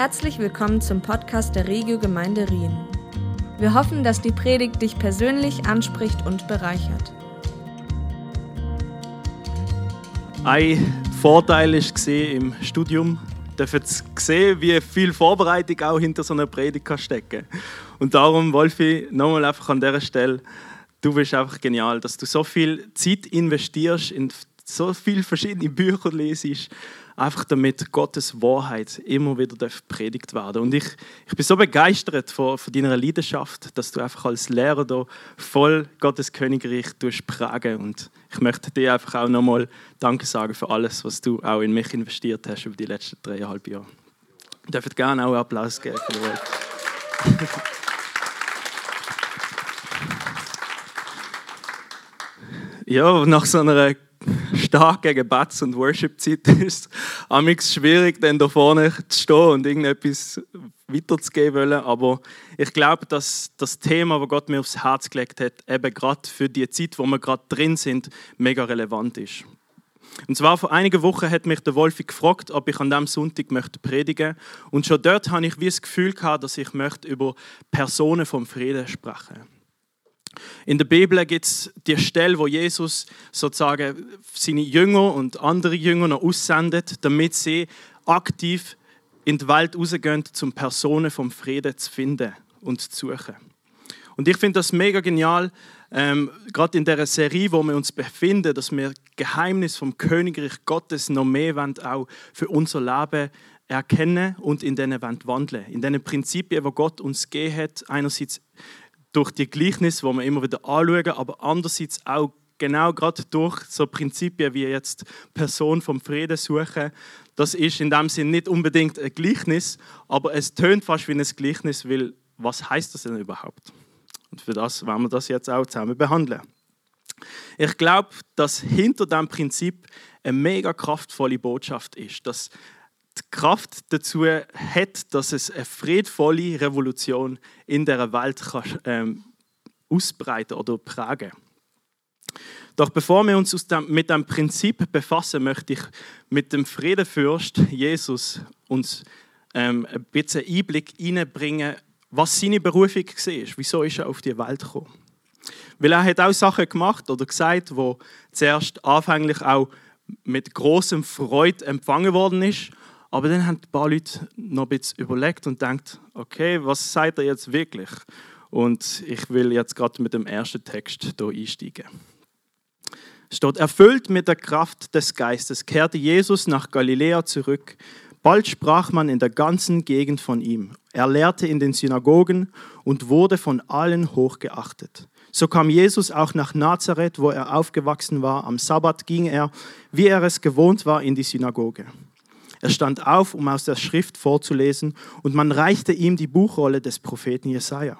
Herzlich willkommen zum Podcast der Regio Gemeinde Rien. Wir hoffen, dass die Predigt dich persönlich anspricht und bereichert. Ein Vorteil war im Studium, dürfen sehen, wie viel Vorbereitung auch hinter so einer Predigt kann stecken Und darum, Wolfi, nochmal einfach an dieser Stelle, du bist einfach genial, dass du so viel Zeit investierst, in so viele verschiedene Bücher lesest, einfach damit Gottes Wahrheit immer wieder predigt werden Und ich, ich bin so begeistert von, von deiner Leidenschaft, dass du einfach als Lehrer da voll Gottes Königreich prägen Und ich möchte dir einfach auch nochmal Danke sagen für alles, was du auch in mich investiert hast über die letzten dreieinhalb Jahre. Ihr dürft gerne auch Applaus geben. ja, nach so einer stark gegen Batz und Worship-Zeit ist es schwierig, dann da vorne zu stehen und irgendetwas weiterzugeben wollen. Aber ich glaube, dass das Thema, das Gott mir aufs Herz gelegt hat, eben gerade für die Zeit, wo wir gerade drin sind, mega relevant ist. Und zwar vor einigen Wochen hat mich der Wolfi gefragt, ob ich an diesem Sonntag möchte predigen Und schon dort habe ich wie das Gefühl dass ich möchte über Personen vom Frieden sprechen möchte. In der Bibel gibt es die Stelle, wo Jesus sozusagen seine Jünger und andere Jünger noch aussendet, damit sie aktiv in die Welt rausgehen, um Personen vom Frieden zu finden und zu suchen. Und ich finde das mega genial, ähm, gerade in der Serie, wo wir uns befinden, dass wir Geheimnis vom Königreich Gottes noch mehr wollen, auch für unser Leben erkennen und in denen wandeln. In den Prinzipien, wo Gott uns gegeben hat, einerseits durch die Gleichnis, wo wir immer wieder anschauen, aber andererseits auch genau gerade durch so Prinzipien wie jetzt Person vom Frieden suchen. Das ist in dem Sinn nicht unbedingt ein Gleichnis, aber es tönt fast wie ein Gleichnis, weil was heißt das denn überhaupt? Und für das werden wir das jetzt auch zusammen behandeln. Ich glaube, dass hinter dem Prinzip eine mega kraftvolle Botschaft ist, dass die Kraft dazu hat, dass es eine friedvolle Revolution in der Welt kann, ähm, ausbreiten oder prägen. Doch bevor wir uns dem, mit dem Prinzip befassen, möchte ich mit dem Friedenfürst Jesus uns ähm, ein bisschen Einblick hineinbringen, was seine Berufung war. Wieso ist er auf die Welt gekommen? Weil er hat auch Sachen gemacht oder gesagt, wo zuerst anfänglich auch mit großem Freude empfangen worden ist, aber dann haben ein paar Leute noch ein bisschen überlegt und denkt, okay, was sagt er jetzt wirklich? Und ich will jetzt gerade mit dem ersten Text hier einsteigen. Steht, erfüllt mit der Kraft des Geistes kehrte Jesus nach Galiläa zurück. Bald sprach man in der ganzen Gegend von ihm. Er lehrte in den Synagogen und wurde von allen hochgeachtet. So kam Jesus auch nach Nazareth, wo er aufgewachsen war. Am Sabbat ging er, wie er es gewohnt war, in die Synagoge. Er stand auf, um aus der Schrift vorzulesen, und man reichte ihm die Buchrolle des Propheten Jesaja.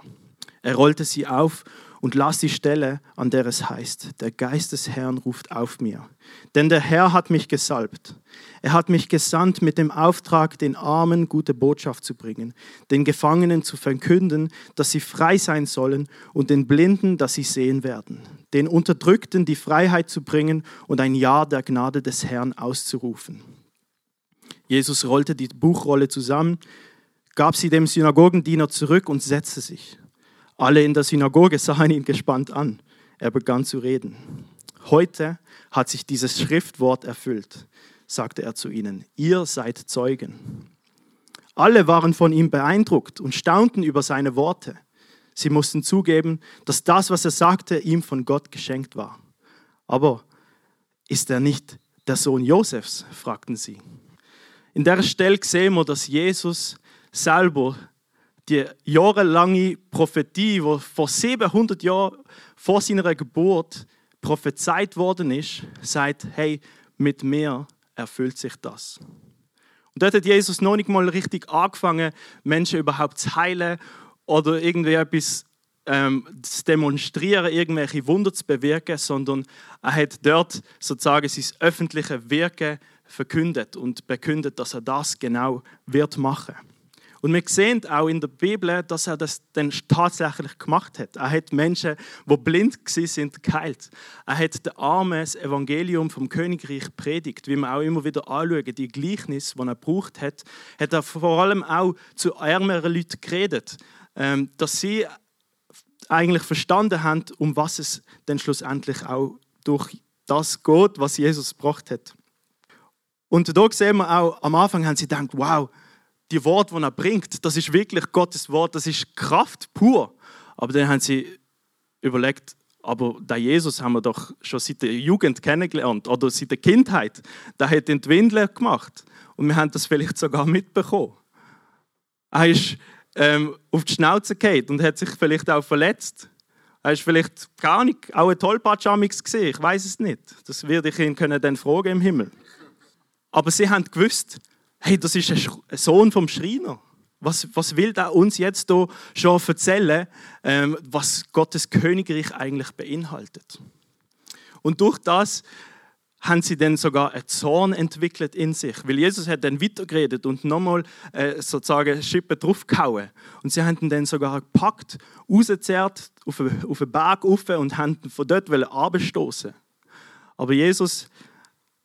Er rollte sie auf und las die Stelle, an der es heißt: Der Geist des Herrn ruft auf mir. Denn der Herr hat mich gesalbt. Er hat mich gesandt mit dem Auftrag, den Armen gute Botschaft zu bringen, den Gefangenen zu verkünden, dass sie frei sein sollen, und den Blinden, dass sie sehen werden, den Unterdrückten die Freiheit zu bringen und ein Ja der Gnade des Herrn auszurufen. Jesus rollte die Buchrolle zusammen, gab sie dem Synagogendiener zurück und setzte sich. Alle in der Synagoge sahen ihn gespannt an. Er begann zu reden. Heute hat sich dieses Schriftwort erfüllt, sagte er zu ihnen. Ihr seid Zeugen. Alle waren von ihm beeindruckt und staunten über seine Worte. Sie mussten zugeben, dass das, was er sagte, ihm von Gott geschenkt war. Aber ist er nicht der Sohn Josefs? fragten sie. In der Stelle sehen wir, dass Jesus selber die jahrelange Prophetie, die vor 700 Jahren vor seiner Geburt prophezeit worden ist, sagt, hey, mit mir erfüllt sich das. Und dort hat Jesus noch nicht mal richtig angefangen, Menschen überhaupt zu heilen oder irgendwie etwas ähm, zu demonstrieren, irgendwelche Wunder zu bewirken, sondern er hat dort sozusagen sein öffentliches Wirken verkündet und bekündet, dass er das genau wird machen. Und wir sehen auch in der Bibel, dass er das dann tatsächlich gemacht hat. Er hat Menschen, die blind sind, geheilt. Er hat den Armen das Evangelium vom Königreich predigt, wie wir auch immer wieder anschauen. Die Gleichnis, die er gebraucht hat, hat er vor allem auch zu ärmeren Leuten geredet, ähm, dass sie eigentlich verstanden haben, um was es dann schlussendlich auch durch das geht, was Jesus gebracht hat. Und da sehen wir auch, am Anfang haben sie gedacht, wow, die Worte, die er bringt, das ist wirklich Gottes Wort, das ist Kraft pur. Aber dann haben sie überlegt, aber der Jesus haben wir doch schon seit der Jugend kennengelernt oder seit der Kindheit. Der hat den Windel gemacht und wir haben das vielleicht sogar mitbekommen. Er ist ähm, auf die Schnauze gefallen und hat sich vielleicht auch verletzt. Er ist vielleicht gar nicht auch ein Tollpatschamix gesehen, ich weiß es nicht. Das werde ich ihn können dann fragen im Himmel. Aber sie haben gewusst, hey, das ist ein Sohn vom Schreiner. Was, was will er uns jetzt hier schon erzählen, ähm, was Gottes Königreich eigentlich beinhaltet? Und durch das haben sie dann sogar einen Zorn entwickelt in sich, weil Jesus hat dann weitergeredet und nochmal äh, sozusagen Schippe draufgehauen. Und sie haben ihn dann sogar gepackt, rausgezerrt, auf, den Berg rauf und haben von dort abstoßen. Aber Jesus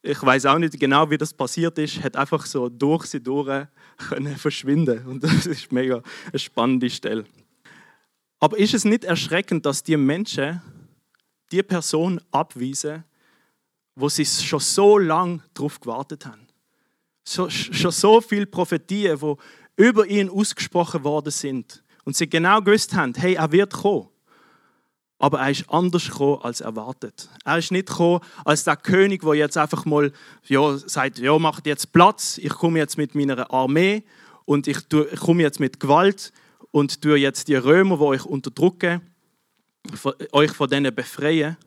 ich weiß auch nicht genau, wie das passiert ist, hat einfach so durch sie durch können verschwinden und das ist mega eine spannende Stelle. Aber ist es nicht erschreckend, dass die Menschen die Person abweisen, wo sie schon so lange darauf gewartet haben? So, schon so viele Prophetien, wo über ihn ausgesprochen worden sind und sie genau gewusst haben, hey, er wird kommen. Aber er ist anders gekommen als erwartet. Er ist nicht gekommen als der König, der jetzt einfach mal ja, sagt, ja, macht jetzt Platz, ich komme jetzt mit meiner Armee und ich, tue, ich komme jetzt mit Gewalt und tue jetzt die Römer, die euch unterdrücken, euch von denen befreien,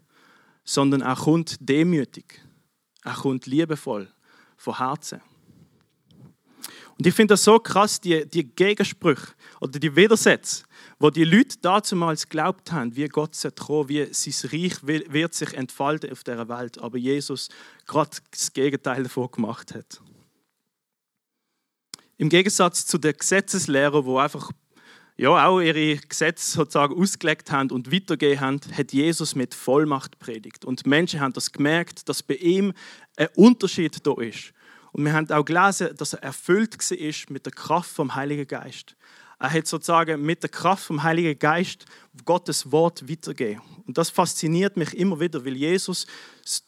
sondern er kommt demütig, er kommt liebevoll, von Herzen. Und ich finde das so krass, die, die Gegensprüche oder die Widersätze, wo die Leute damals geglaubt haben, wie Gott kommen, wie sein Reich wird sich entfalten auf dieser Welt, aber Jesus gerade das Gegenteil davon gemacht hat. Im Gegensatz zu den Gesetzeslehrern, wo einfach ja, auch ihre Gesetze sozusagen ausgelegt haben und weitergegeben haben, hat Jesus mit Vollmacht predigt. Und Menschen haben das gemerkt, dass bei ihm ein Unterschied da ist. Und wir haben auch gelesen, dass er erfüllt war mit der Kraft vom Heiligen Geist. Er hat sozusagen mit der Kraft vom Heiligen Geist Gottes Wort weitergegeben. Und das fasziniert mich immer wieder, weil Jesus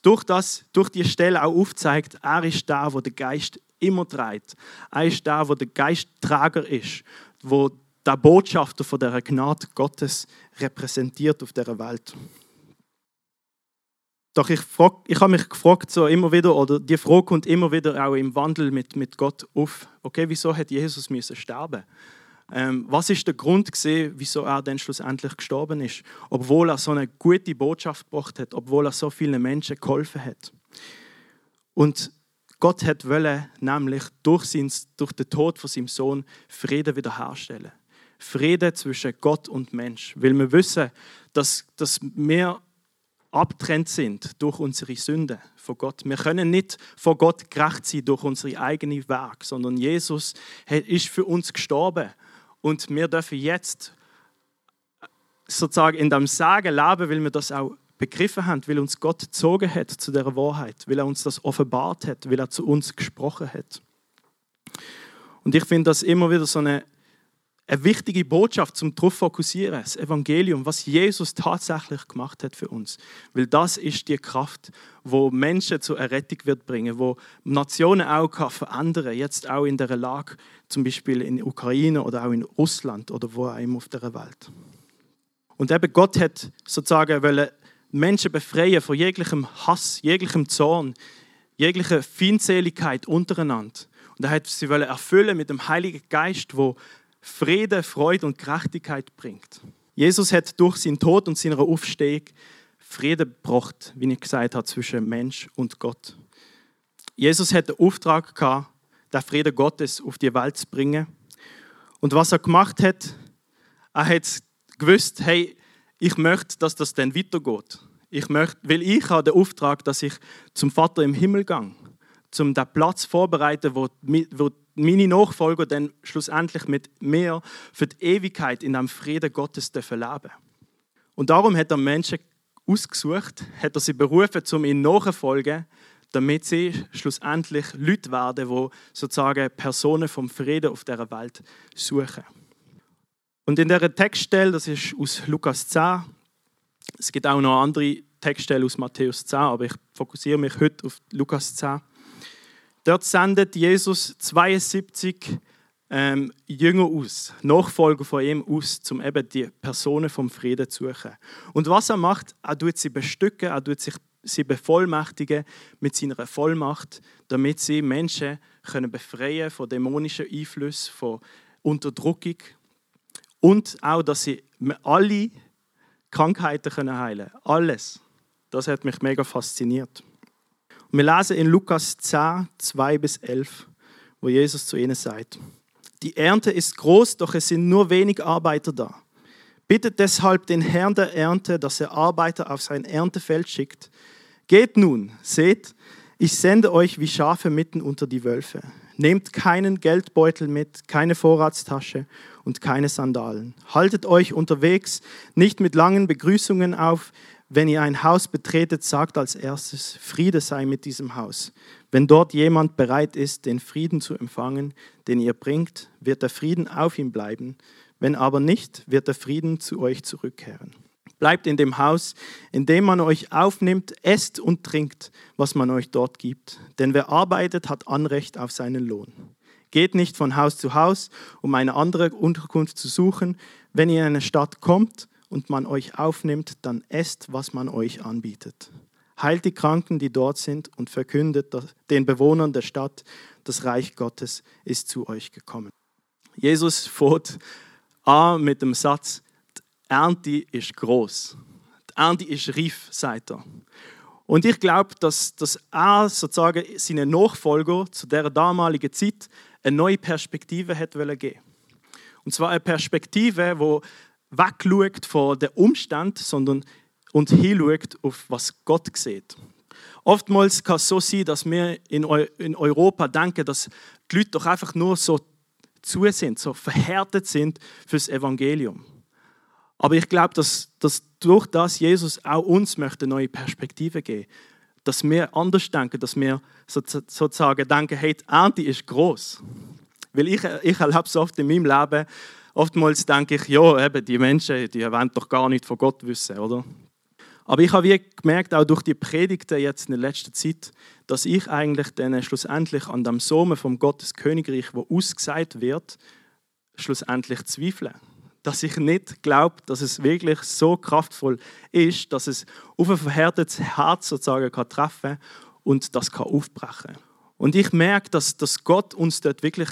durch, das, durch die Stelle auch aufzeigt, er ist da, wo der Geist immer trägt. Er ist da, wo der Geistträger ist, wo der Botschafter von der Gnade Gottes repräsentiert auf der Welt. Doch ich, ich habe mich gefragt, so immer wieder, oder die Frage kommt immer wieder auch im Wandel mit, mit Gott auf. Okay, wieso hat Jesus müssen sterben? Ähm, was ist der Grund gewesen, wieso er dann schlussendlich gestorben ist, obwohl er so eine gute Botschaft gebracht hat, obwohl er so vielen Menschen geholfen hat? Und Gott hat wollen, nämlich durch, sein, durch den Tod von seinem Sohn Frieden wiederherstellen. Frieden zwischen Gott und Mensch, weil wir wissen, dass, dass wir abtrennt sind durch unsere Sünde von Gott. Wir können nicht vor Gott gerecht sein durch unsere eigene Werk, sondern Jesus ist für uns gestorben und wir dürfen jetzt sozusagen in dem Sagen leben, weil wir das auch begriffen haben, weil uns Gott gezogen hat zu der Wahrheit, weil er uns das offenbart hat, weil er zu uns gesprochen hat. Und ich finde das immer wieder so eine eine wichtige Botschaft zum darauf fokussieren, das Evangelium, was Jesus tatsächlich gemacht hat für uns. Weil das ist die Kraft, wo Menschen zur Errettung wird bringen, wo Nationen auch kann verändern, jetzt auch in der Lage, zum Beispiel in Ukraine oder auch in Russland oder wo auch immer auf der Welt. Und eben Gott hat sozusagen wollen Menschen befreien von jeglichem Hass, jeglichem Zorn, jeglicher Feindseligkeit untereinander. Und er hat sie erfüllen mit dem Heiligen Geist, wo Friede, Freude und Gerechtigkeit bringt. Jesus hat durch seinen Tod und seine Aufstehung Friede gebracht, wie ich gesagt habe, zwischen Mensch und Gott. Jesus hat den Auftrag gehabt, den Frieden Gottes auf die Welt zu bringen. Und was er gemacht hat, er hat gewusst, hey, ich möchte, dass das dann weitergeht. Ich möchte, weil ich habe den Auftrag, dass ich zum Vater im Himmel gehe, zum den Platz vorbereiten, wo, wo meine Nachfolger dann schlussendlich mit mir für die Ewigkeit in einem Frieden Gottes leben Und darum hat er Menschen ausgesucht, hat er sie berufen, um ihnen nachzufolgen, damit sie schlussendlich Leute werden, die sozusagen Personen vom Frieden auf dieser Welt suchen. Und in dieser Textstelle, das ist aus Lukas 10, es gibt auch noch andere Textstellen aus Matthäus 10, aber ich fokussiere mich heute auf Lukas 10. Dort sendet Jesus 72 ähm, Jünger aus, Nachfolger von ihm aus, um eben die Personen vom Frieden zu suchen. Und was er macht, er tut sie bestücken, er tut sich sie bevollmächtigen mit seiner Vollmacht, damit sie Menschen können befreien von dämonischen Einflüssen, von Unterdrückung und auch, dass sie alle Krankheiten können heilen. Alles. Das hat mich mega fasziniert. Und wir lesen in Lukas 10, 2 bis 11, wo Jesus zu ihnen sagt, die Ernte ist groß, doch es sind nur wenig Arbeiter da. Bittet deshalb den Herrn der Ernte, dass er Arbeiter auf sein Erntefeld schickt. Geht nun, seht, ich sende euch wie Schafe mitten unter die Wölfe. Nehmt keinen Geldbeutel mit, keine Vorratstasche und keine Sandalen. Haltet euch unterwegs nicht mit langen Begrüßungen auf. Wenn ihr ein Haus betretet, sagt als erstes, Friede sei mit diesem Haus. Wenn dort jemand bereit ist, den Frieden zu empfangen, den ihr bringt, wird der Frieden auf ihm bleiben. Wenn aber nicht, wird der Frieden zu euch zurückkehren. Bleibt in dem Haus, in dem man euch aufnimmt, esst und trinkt, was man euch dort gibt. Denn wer arbeitet, hat Anrecht auf seinen Lohn. Geht nicht von Haus zu Haus, um eine andere Unterkunft zu suchen. Wenn ihr in eine Stadt kommt und man euch aufnimmt, dann esst, was man euch anbietet. Heilt die Kranken, die dort sind, und verkündet den Bewohnern der Stadt, das Reich Gottes ist zu euch gekommen. Jesus fährt an mit dem Satz, Ernte ist groß. Die Ernte ist reif, sagt er. Und ich glaube, dass, dass er sozusagen seinen Nachfolger zu der damaligen Zeit eine neue Perspektive hat geben Und zwar eine Perspektive, die wegschaut von den Umständen, sondern und hinschaut auf was Gott sieht. Oftmals kann es so sein, dass wir in, Europa denken, dass die Leute doch einfach nur so zu sind, so verhärtet sind fürs Evangelium. Aber ich glaube, dass, dass durch das Jesus auch uns möchte neue Perspektive geben dass wir anders denken, dass wir sozusagen denken, hey, die Ernte ist groß. Weil ich, ich erlebe es oft in meinem Leben, oftmals denke ich, ja, eben, die Menschen, die wollen doch gar nicht von Gott wissen, oder? Aber ich habe wie gemerkt, auch durch die Predigten jetzt in der letzten Zeit, dass ich eigentlich dann schlussendlich an dem Sohn vom Gottes Königreich, wo ausgesagt wird, schlussendlich zweifle dass ich nicht glaube, dass es wirklich so kraftvoll ist, dass es auf ein verhärtetes Herz sozusagen kann treffen und das kann aufbrechen. Und ich merke, dass, dass Gott uns dort wirklich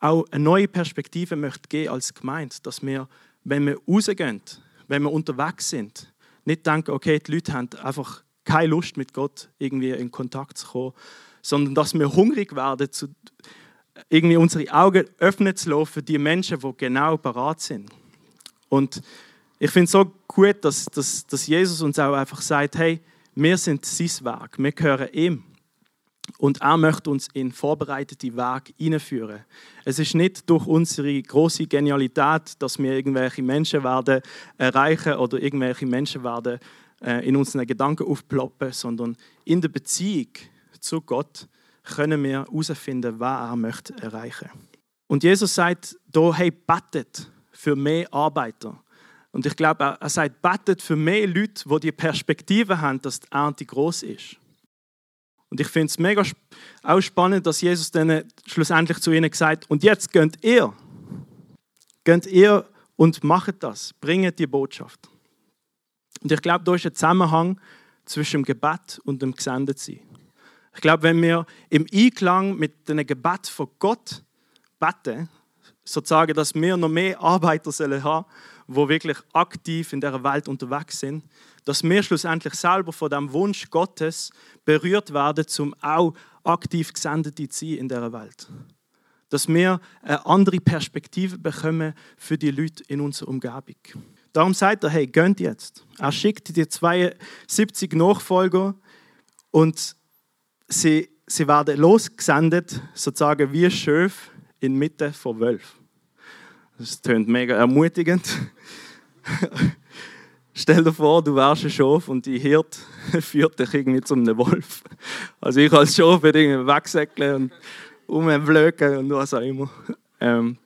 auch eine neue Perspektive möchte geben als Gemeinde, dass wir, wenn wir rausgehen, wenn wir unterwegs sind, nicht denken, okay, die Leute haben einfach keine Lust mit Gott irgendwie in Kontakt zu kommen, sondern dass wir hungrig werden, zu, irgendwie unsere Augen öffnen zu lassen für die Menschen, die genau parat sind. Und ich finde es so gut, dass, dass, dass Jesus uns auch einfach sagt, hey, wir sind sein Werk, wir gehören ihm. Und er möchte uns in vorbereitete Weg hineinführen. Es ist nicht durch unsere große Genialität, dass wir irgendwelche Menschen werden erreichen oder irgendwelche Menschen werden äh, in unseren Gedanken aufploppen, sondern in der Beziehung zu Gott können wir herausfinden, was er möchte erreichen. Und Jesus sagt da, hey, betet für mehr Arbeiter. Und ich glaube, er sagt, betet für mehr Leute, die die Perspektive haben, dass die Ernte groß ist. Und ich finde es mega auch spannend, dass Jesus dann schlussendlich zu ihnen gesagt und jetzt könnt ihr, könnt ihr und macht das, bringt die Botschaft. Und ich glaube, da ist ein Zusammenhang zwischen dem Gebet und dem Gesendetsein. Ich glaube, wenn wir im Einklang mit dem Gebet von Gott beten, sozusagen, dass wir noch mehr Arbeiter sollen haben, wo wirklich aktiv in der Welt unterwegs sind, dass wir schlussendlich selber von dem Wunsch Gottes berührt werden, zum auch aktiv Gesendete zu sein in der Welt. Dass wir eine andere Perspektive bekommen für die Leute in unserer Umgebung. Darum sagt er, hey, gönnt jetzt. Er schickt die 72 Nachfolger und sie, sie werden losgesendet, sozusagen wie Schöf inmitten von Wölfen. Das tönt mega ermutigend. Stell dir vor, du wärst ein Schaf und die Hirt führt dich irgendwie zu einem Wolf. Also ich als Schaf würde irgendwie wegsäckeln und rumblöken und was auch immer. Ähm,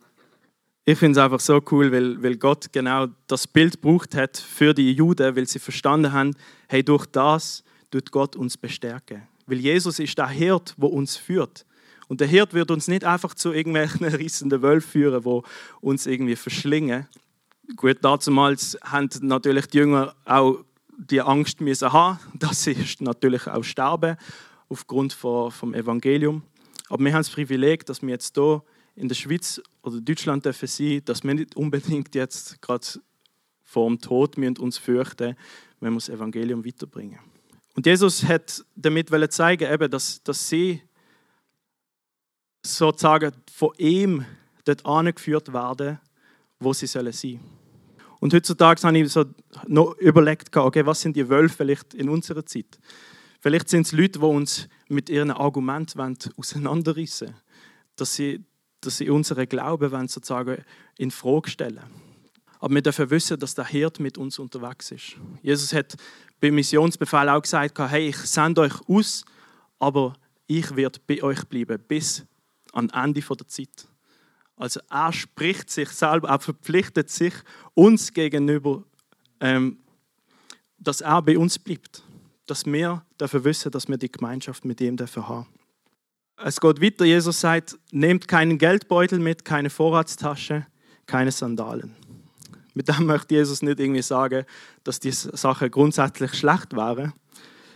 ich finde es einfach so cool, weil, weil Gott genau das Bild gebraucht hat für die Juden, weil sie verstanden haben, hey, durch das tut Gott uns bestärken. Weil Jesus ist der Hirt, wo uns führt. Und der Hirt wird uns nicht einfach zu irgendwelchen rissenden Wölfen führen, wo uns irgendwie verschlingen. Gut, damals haben natürlich die Jünger auch die Angst müssen haben, dass sie natürlich auch sterben aufgrund vom Evangelium. Aber wir haben das Privileg, dass wir jetzt hier in der Schweiz oder Deutschland dürfen sein, dass wir nicht unbedingt jetzt gerade vor dem Tod uns fürchten, wenn wir das Evangelium weiterbringen. Und Jesus hat damit zeigen, eben, dass, dass sie sozusagen von ihm dort angeführt werden, wo sie sollen sein. Und heutzutage habe ich so noch überlegt, okay, was sind die Wölfe vielleicht in unserer Zeit? Vielleicht sind es Leute, die uns mit ihren Argumenten auseinanderrissen wollen, dass sie dass sie unseren Glauben wollen, sozusagen in Frage stellen. Aber wir dürfen wissen, dass der Hirt mit uns unterwegs ist. Jesus hat beim Missionsbefehl auch gesagt, hey, ich sende euch aus, aber ich werde bei euch bleiben bis am Ende der Zeit. Also er spricht sich selber, er verpflichtet sich uns gegenüber, ähm, dass er bei uns bleibt. Dass wir dürfen wissen, dass wir die Gemeinschaft mit ihm dürfen haben es geht weiter. Jesus sagt, nehmt keinen Geldbeutel mit, keine Vorratstasche, keine Sandalen. Mit dem möchte Jesus nicht irgendwie sagen, dass diese Sache grundsätzlich schlecht wäre,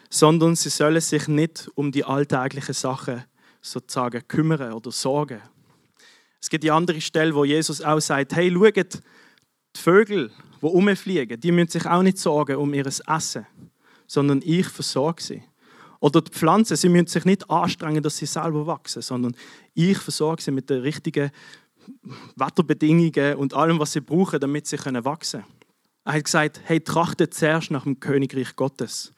sondern sie sollen sich nicht um die alltäglichen Sachen sozusagen kümmern oder sorgen. Es gibt die andere Stelle, wo Jesus auch sagt, hey, schaut, die Vögel, die umfliegen, die müssen sich auch nicht sorgen um ihr Essen, sondern ich versorge sie. Oder die Pflanzen, sie müssen sich nicht anstrengen, dass sie selber wachsen, sondern ich versorge sie mit den richtigen Wetterbedingungen und allem, was sie brauchen, damit sie wachsen können. Er hat gesagt, hey, trachtet zuerst nach dem Königreich Gottes.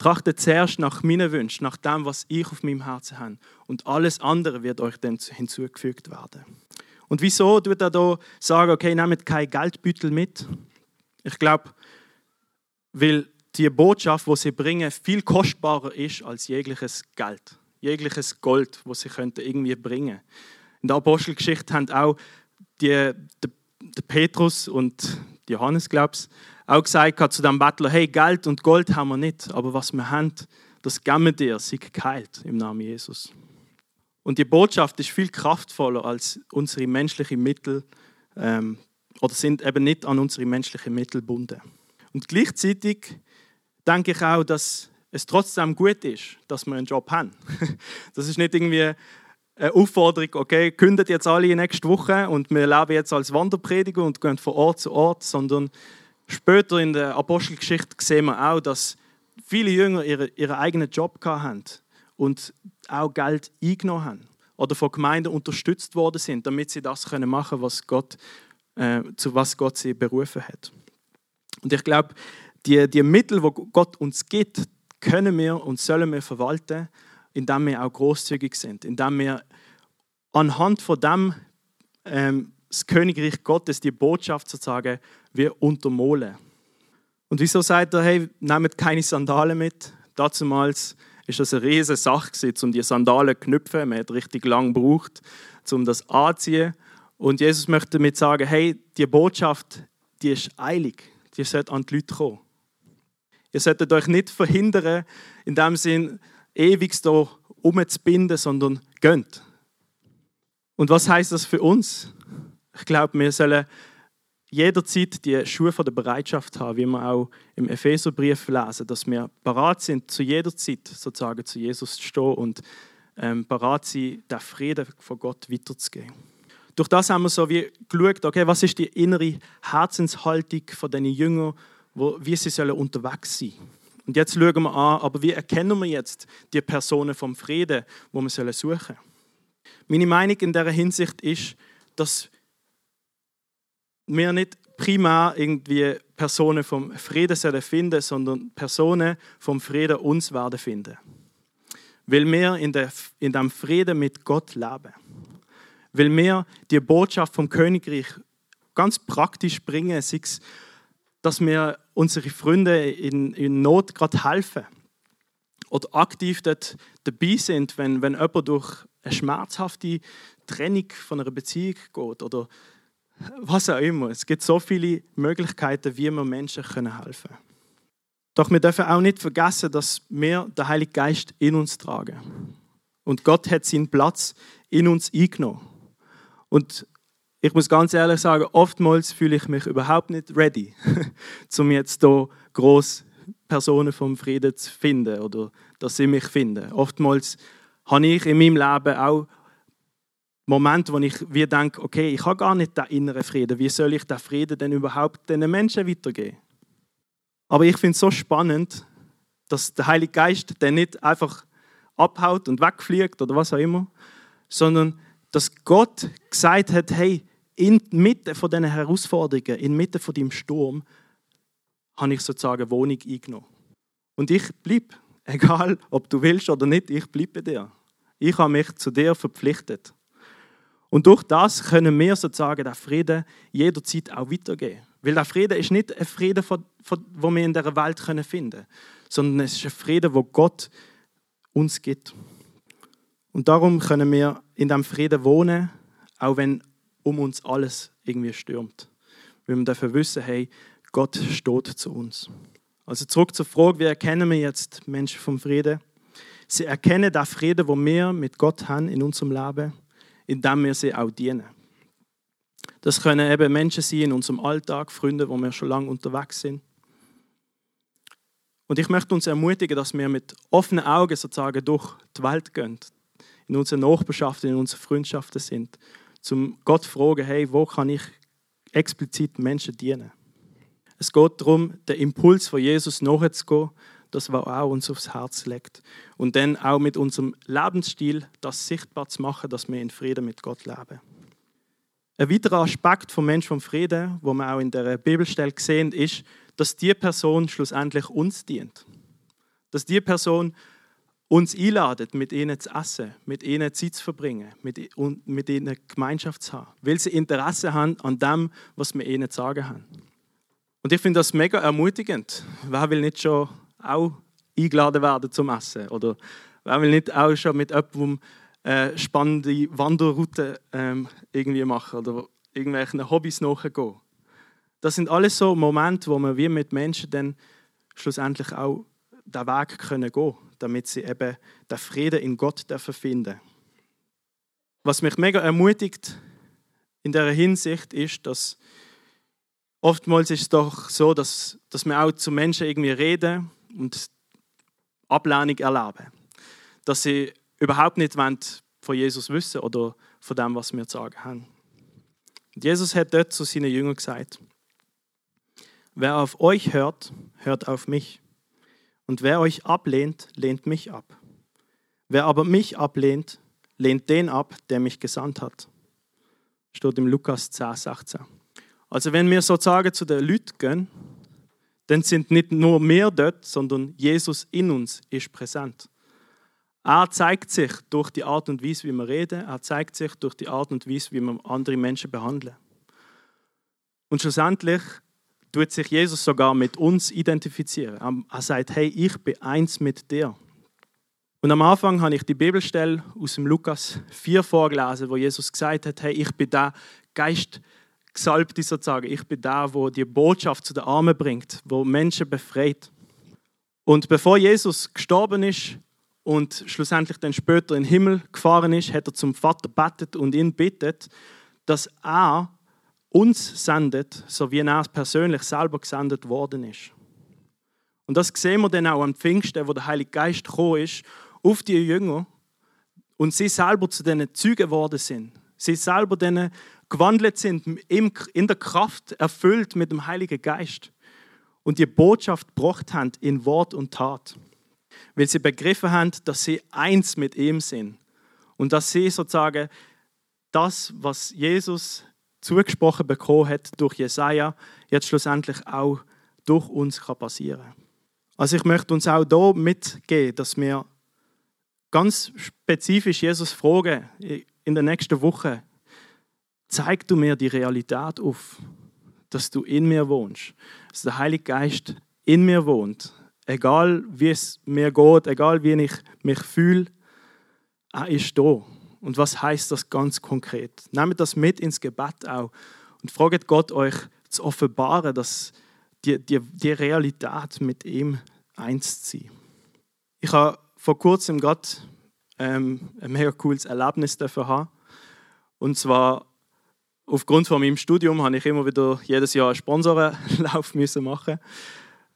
Trachtet zuerst nach meinen Wünschen, nach dem, was ich auf meinem Herzen habe. Und alles andere wird euch dann hinzugefügt werden. Und wieso tut er da sagen, okay, nehmt kein Geldbüttel mit? Ich glaube, weil die Botschaft, wo sie bringen, viel kostbarer ist als jegliches Geld, jegliches Gold, wo sie könnten irgendwie bringen. In der Apostelgeschichte haben auch die, der, der Petrus und Johannes, glaub's, auch gesagt zu dem Bettler: Hey, Geld und Gold haben wir nicht, aber was wir haben, das geben wir dir, sei geheilt im Namen Jesus. Und die Botschaft ist viel kraftvoller als unsere menschlichen Mittel ähm, oder sind eben nicht an unsere menschlichen Mittel gebunden. Und gleichzeitig denke ich auch, dass es trotzdem gut ist, dass wir einen Job haben. Das ist nicht irgendwie eine Aufforderung, okay, kündet jetzt alle nächste Woche und wir leben jetzt als Wanderprediger und gehen von Ort zu Ort, sondern später in der Apostelgeschichte sehen wir auch, dass viele Jünger ihren ihre eigenen Job hatten und auch Geld eingenommen haben oder von Gemeinden unterstützt worden sind, damit sie das können machen was Gott, äh, zu was Gott sie berufen hat. Und ich glaube, die, die Mittel, die Gott uns gibt, können wir und sollen wir verwalten, indem wir auch großzügig sind, indem wir anhand von dem ähm, das Königreich Gottes, die Botschaft sozusagen, wir untermolen. Und wieso sagt er, hey, nehmt keine Sandalen mit? Damals ist das eine riesige Sache, um die Sandalen zu knüpfen. Man hat richtig lang gebraucht, um das anzuziehen. Und Jesus möchte damit sagen, hey, die Botschaft, die ist eilig. Die sollte an die Leute kommen. Ihr solltet euch nicht verhindern, in dem Sinn ewig da umzubinden, sondern gönnt. Und was heißt das für uns? Ich glaube, wir sollen jederzeit die Schuhe von der Bereitschaft haben, wie wir auch im Epheserbrief lesen, dass wir parat sind, zu jeder Zeit sozusagen zu Jesus zu stehen und ähm, parat sind, den Frieden von Gott weiterzugeben. Durch das haben wir so wie geschaut, okay, was ist die innere Herzenshaltung von den Jüngern, wo, wie sie sollen unterwegs sein Und jetzt schauen wir an, aber wie erkennen wir jetzt die Personen vom Frieden, wo wir sollen suchen Meine Meinung in dieser Hinsicht ist, dass wir nicht primär irgendwie Personen vom Frieden sollen finden, sondern Personen vom Frieden uns werden finden. Weil wir in, der, in dem Frieden mit Gott leben. weil wir die Botschaft vom Königreich ganz praktisch bringen, sei es, dass wir unsere Freunde in, in Not gerade helfen oder aktiv dort dabei sind, wenn, wenn jemand durch eine schmerzhafte Trennung von einer Beziehung geht oder was auch immer. Es gibt so viele Möglichkeiten, wie wir Menschen helfen können. Doch wir dürfen auch nicht vergessen, dass wir den Heiligen Geist in uns tragen. Und Gott hat seinen Platz in uns eingenommen. Und ich muss ganz ehrlich sagen, oftmals fühle ich mich überhaupt nicht ready, um jetzt hier groß Personen vom Frieden zu finden oder dass sie mich finden. Oftmals habe ich in meinem Leben auch Momente, wo ich wie denke, okay, ich habe gar nicht den inneren Frieden. Wie soll ich den Frieden denn überhaupt den Menschen weitergeben? Aber ich finde es so spannend, dass der Heilige Geist dann nicht einfach abhaut und wegfliegt oder was auch immer, sondern dass Gott gesagt hat, hey, in Mitte von diesen Herausforderungen, in Mitte von dem Sturm, habe ich sozusagen Wohnung eingenommen. Und ich bleibe, egal ob du willst oder nicht, ich bleibe bei dir. Ich habe mich zu dir verpflichtet. Und durch das können wir sozusagen den Frieden jederzeit auch weitergeben. Weil der Frieden ist nicht ein Frieden, den wir in der Welt finden können, sondern es ist ein Frieden, wo Gott uns gibt. Und darum können wir in diesem Frieden wohnen, auch wenn um uns alles irgendwie stürmt. Weil wir dürfen wissen, hey, Gott steht zu uns. Also zurück zur Frage, wie erkennen wir jetzt Menschen vom Frieden? Sie erkennen den Frieden, wo wir mit Gott haben in unserem Leben, indem wir sie auch dienen. Das können eben Menschen sein in unserem Alltag, Freunde, wo wir schon lange unterwegs sind. Und ich möchte uns ermutigen, dass wir mit offenen Augen sozusagen durch die Welt gehen, in unsere Nachbarschaft, in unsere Freundschaften sind, zum Gott fragen, hey, wo kann ich explizit Menschen dienen? Es geht darum, den Impuls von Jesus nachzugehen, das was auch uns aufs Herz legt. Und dann auch mit unserem Lebensstil das sichtbar zu machen, dass wir in Frieden mit Gott leben. Ein weiterer Aspekt vom Mensch vom Frieden, wo wir auch in der Bibelstelle sehen, ist, dass die Person schlussendlich uns dient. Dass die Person uns einladet, mit ihnen zu essen, mit ihnen Zeit zu verbringen, mit, und mit ihnen Gemeinschaft zu haben, weil sie Interesse haben an dem, was wir ihnen zu sagen haben. Und ich finde das mega ermutigend. Wer will nicht schon auch eingeladen werden zum Essen? Oder wer will nicht auch schon mit jemandem äh, spannende Wanderrouten ähm, irgendwie machen oder irgendwelchen Hobbys nachgehen? Das sind alles so Momente, wo wir wie mit Menschen dann schlussendlich auch den Weg können gehen damit sie eben den Frieden in Gott finden dürfen Was mich mega ermutigt in der Hinsicht ist, dass Oftmals ist es doch so, dass, dass wir auch zu Menschen irgendwie reden und Ablehnung erleben. Dass sie überhaupt nicht von Jesus wissen oder von dem, was wir zu sagen haben. Und Jesus hat dort zu seinen Jüngern gesagt, wer auf euch hört, hört auf mich. Und wer euch ablehnt, lehnt mich ab. Wer aber mich ablehnt, lehnt den ab, der mich gesandt hat. Steht im Lukas 10, 16. Also wenn wir sozusagen zu den Leuten gehen, dann sind nicht nur wir dort, sondern Jesus in uns ist präsent. Er zeigt sich durch die Art und Weise, wie wir reden. Er zeigt sich durch die Art und Weise, wie wir andere Menschen behandeln. Und schlussendlich tut sich Jesus sogar mit uns identifizieren. Er sagt, hey, ich bin eins mit dir. Und am Anfang habe ich die Bibelstelle aus dem Lukas 4 vorgelesen, wo Jesus gesagt hat, hey, ich bin der Geist, Gesalbte sozusagen. Ich bin der, wo die Botschaft zu den Armen bringt, wo Menschen befreit. Und bevor Jesus gestorben ist und schlussendlich dann später in den Himmel gefahren ist, hat er zum Vater betet und ihn bittet, dass er uns sendet, so wie er persönlich selber gesendet worden ist. Und das sehen wir dann auch am Pfingsten, wo der Heilige Geist gekommen ist, auf die Jünger und sie selber zu diesen Zeugen geworden sind. Sie selber denen gewandelt sind, in der Kraft erfüllt mit dem Heiligen Geist und die Botschaft gebracht haben in Wort und Tat. Weil sie begriffen haben, dass sie eins mit ihm sind und dass sie sozusagen das, was Jesus zugesprochen bekommen hat durch Jesaja, jetzt schlussendlich auch durch uns kann passieren. Also ich möchte uns auch hier mitgeben, dass wir ganz spezifisch Jesus fragen in der nächsten Woche, zeig du mir die Realität auf, dass du in mir wohnst, dass der Heilige Geist in mir wohnt, egal wie es mir geht, egal wie ich mich fühle, er ist da. Und was heißt das ganz konkret? Nehmt das mit ins Gebet auch und fragt Gott euch zu offenbaren, dass die, die, die Realität mit ihm eins zu. Ich habe vor kurzem gerade ähm, ein mega cooles Erlebnis dafür haben. Und zwar aufgrund von meinem Studium habe ich immer wieder jedes Jahr einen Sponsorenlauf müssen machen.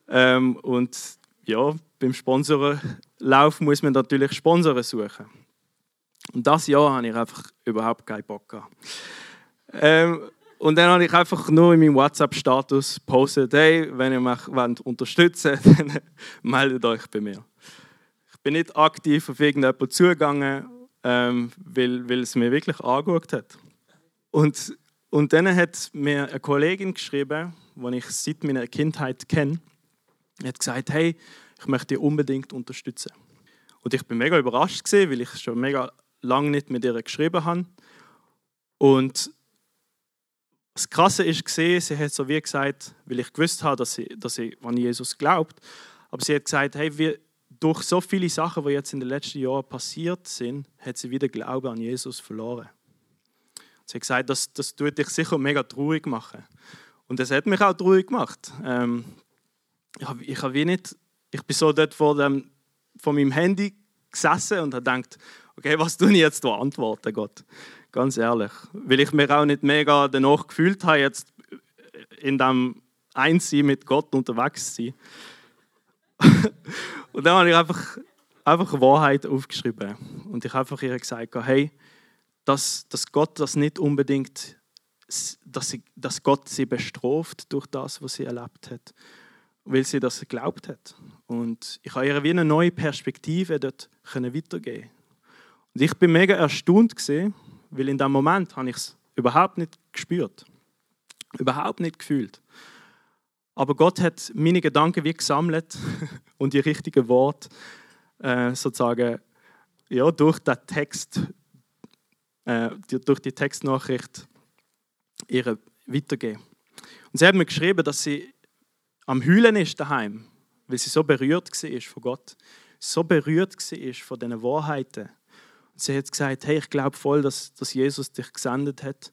Ähm, und ja, beim Sponsorenlauf muss man natürlich Sponsoren suchen. Und das Jahr habe ich einfach überhaupt keinen Bock. Ähm, und dann habe ich einfach nur in meinem WhatsApp-Status postet, hey, wenn ihr mich wollt unterstützen wollt, dann meldet euch bei mir. Ich bin nicht aktiv auf irgendjemanden zugegangen, ähm, weil, weil es mir wirklich angeschaut hat. Und, und dann hat mir eine Kollegin geschrieben, die ich seit meiner Kindheit kenne, hat gesagt, hey, ich möchte dich unbedingt unterstützen. Und ich bin mega überrascht gewesen, weil ich schon mega lange nicht mit ihr geschrieben habe. Und das Krasse ist gesehen, sie hat so wie gesagt, weil ich gewusst habe, dass sie, dass sie an Jesus glaubt, aber sie hat gesagt, hey, wir, durch so viele Sachen, die jetzt in den letzten Jahren passiert sind, hat sie wieder Glauben an Jesus verloren. Sie hat gesagt, das, das tut dich sicher mega traurig machen. Und das hat mich auch traurig gemacht. Ähm, ich, hab, ich, hab wie nicht, ich bin so dort vor, dem, vor meinem Handy gesessen und habe gedacht, okay, was tue ich jetzt da antworten, Gott? Ganz ehrlich. Weil ich mir auch nicht mega danach gefühlt habe, jetzt in dem Einssein mit Gott unterwegs zu sein. und dann habe ich einfach, einfach Wahrheit aufgeschrieben. Und ich habe einfach ihr gesagt, hey, dass, dass Gott das nicht unbedingt, dass, sie, dass Gott sie bestraft durch das, was sie erlebt hat, weil sie das geglaubt hat. Und ich habe ihr wie eine neue Perspektive dort weitergeben Und ich bin mega erstaunt gesehen, weil in dem Moment habe ich es überhaupt nicht gespürt, überhaupt nicht gefühlt. Aber Gott hat meine Gedanken wie gesammelt und die richtigen Worte äh, sozusagen ja, durch den Text, äh, durch die Textnachricht ihre weitergeben. Und sie hat mir geschrieben, dass sie am Heulen ist daheim, weil sie so berührt war von Gott, so berührt war von diesen Wahrheiten sie hat gesagt, hey, ich glaube voll, dass, dass Jesus dich gesendet hat,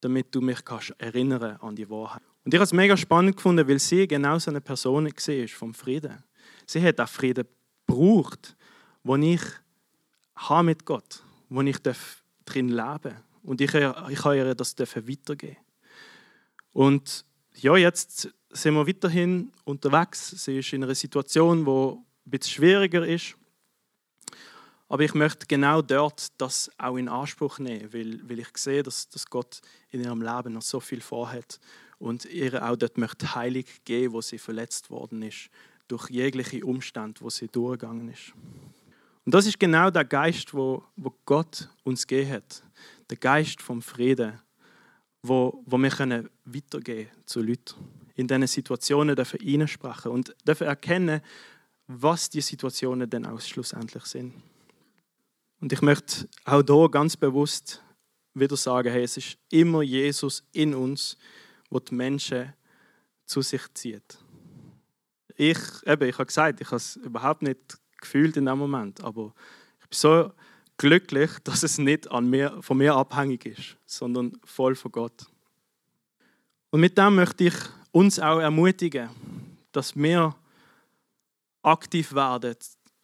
damit du mich kannst erinnern an die Wahrheit. Und ich habe es mega spannend gefunden, weil sie genau so eine Person war vom Frieden. Sie hat auch Frieden gebraucht, wo ich habe mit Gott, wo ich drin leben und ich, ich kann ihr das weitergeben. Und ja, jetzt sind wir weiterhin unterwegs. Sie ist in einer Situation, wo ein bisschen schwieriger ist. Aber ich möchte genau dort das auch in Anspruch nehmen, weil, weil ich sehe, dass, dass Gott in ihrem Leben noch so viel vorhat und ihr auch dort möchte Heilig geben, wo sie verletzt worden ist, durch jegliche Umstände, wo sie durchgegangen ist. Und das ist genau der Geist, wo, wo Gott uns gegeben hat. Der Geist vom Frieden, wo, wo wir können weitergehen zu Leuten. In diesen Situationen dürfen reinsprechen und dürfen erkennen, was die Situationen denn auch schlussendlich sind. Und ich möchte auch hier ganz bewusst wieder sagen, hey, es ist immer Jesus in uns, der die Menschen zu sich zieht. Ich, eben, ich habe gesagt, ich habe es überhaupt nicht gefühlt in dem Moment, aber ich bin so glücklich, dass es nicht an mir, von mir abhängig ist, sondern voll von Gott. Und mit dem möchte ich uns auch ermutigen, dass wir aktiv werden,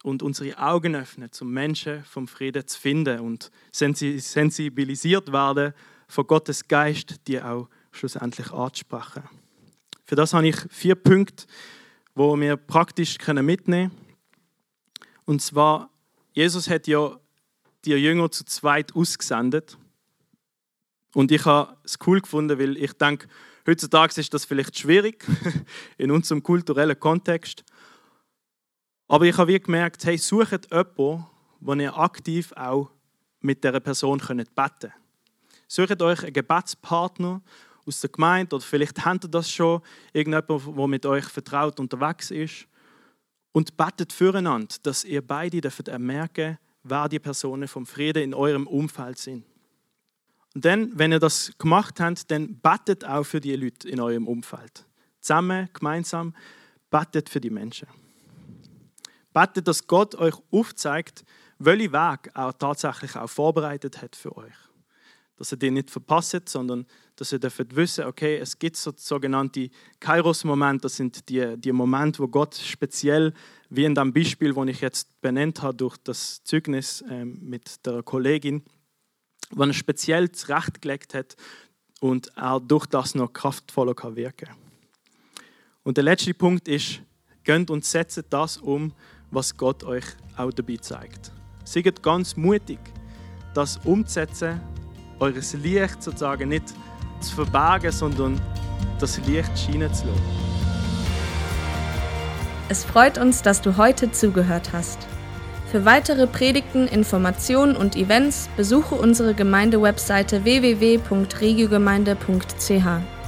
und unsere Augen öffnen, zum Menschen vom Frieden zu finden und sensibilisiert werden von Gottes Geist, die auch schlussendlich anzusprechen. Für das habe ich vier Punkte, wo wir praktisch mitnehmen können. Und zwar, Jesus hat ja die Jünger zu zweit ausgesendet. Und ich habe es cool gefunden, weil ich denke, heutzutage ist das vielleicht schwierig in unserem kulturellen Kontext. Aber ich habe gemerkt, hey, sucht jemanden, wo ihr aktiv auch mit dieser Person beten könnt. Sucht euch einen Gebetspartner aus der Gemeinde oder vielleicht habt ihr das schon, irgendjemand, der mit euch vertraut unterwegs ist. Und betet füreinander, dass ihr beide dürft merken, wer die Personen vom Frieden in eurem Umfeld sind. Und dann, wenn ihr das gemacht habt, dann betet auch für die Leute in eurem Umfeld. Zusammen, gemeinsam, betet für die Menschen. Betet, dass Gott euch aufzeigt, welchen Weg er tatsächlich auch vorbereitet hat für euch. Dass ihr den nicht verpasst, sondern dass ihr dürft wissen, okay, es gibt so sogenannte Kairos-Momente, das sind die, die Momente, wo Gott speziell, wie in dem Beispiel, das ich jetzt benannt habe durch das Zeugnis ähm, mit der Kollegin, wo er speziell zurechtgelegt hat und er durch das noch kraftvoller kann wirken Und der letzte Punkt ist, gönnt und setzt das um, was Gott euch auch dabei zeigt. Seid ganz mutig, das umzusetzen, eures Licht sozusagen nicht zu verbergen, sondern das Licht scheinen zu lassen. Es freut uns, dass du heute zugehört hast. Für weitere Predigten, Informationen und Events besuche unsere Gemeindewebseite www.regiogemeinde.ch.